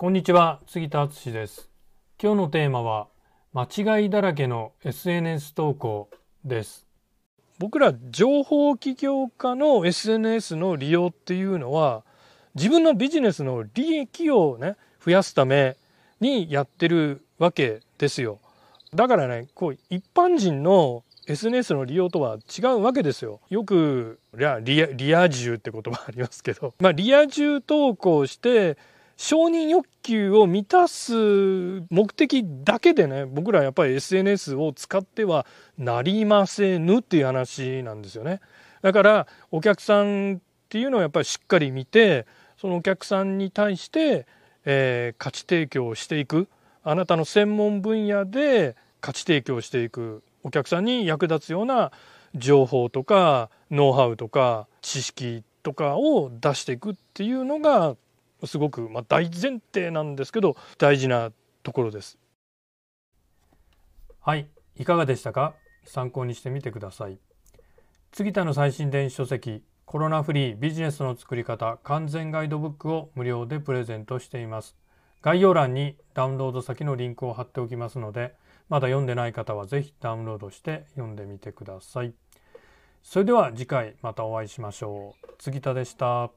こんにちは杉田敦です。今日のテーマは間違いだらけの SNS 投稿です。僕ら情報起業家の SNS の利用っていうのは自分のビジネスの利益をね増やすためにやってるわけですよ。だからねこう一般人の SNS の利用とは違うわけですよ。よくリアリア充って言葉ありますけど、まあ、リア充投稿して承認欲求を満たす目的だけでね僕らやっぱり SNS を使ってはなりませぬっていう話なんですよね。だからお客さんっていうのはやっぱりしっかり見てそのお客さんに対して、えー、価値提供をしていくあなたの専門分野で価値提供していくお客さんに役立つような情報とかノウハウとか知識とかを出していくっていうのがすごく、まあ、大前提なんですけど大事なところです。はいいかがでしたか？参考にしてみてください。杉田の最新電子書籍コロナフリービジネスの作り方完全ガイドブックを無料でプレゼントしています。概要欄にダウンロード先のリンクを貼っておきますのでまだ読んでない方は是非ダウンロードして読んでみてください。それでは次回またお会いしましょう。杉田でした。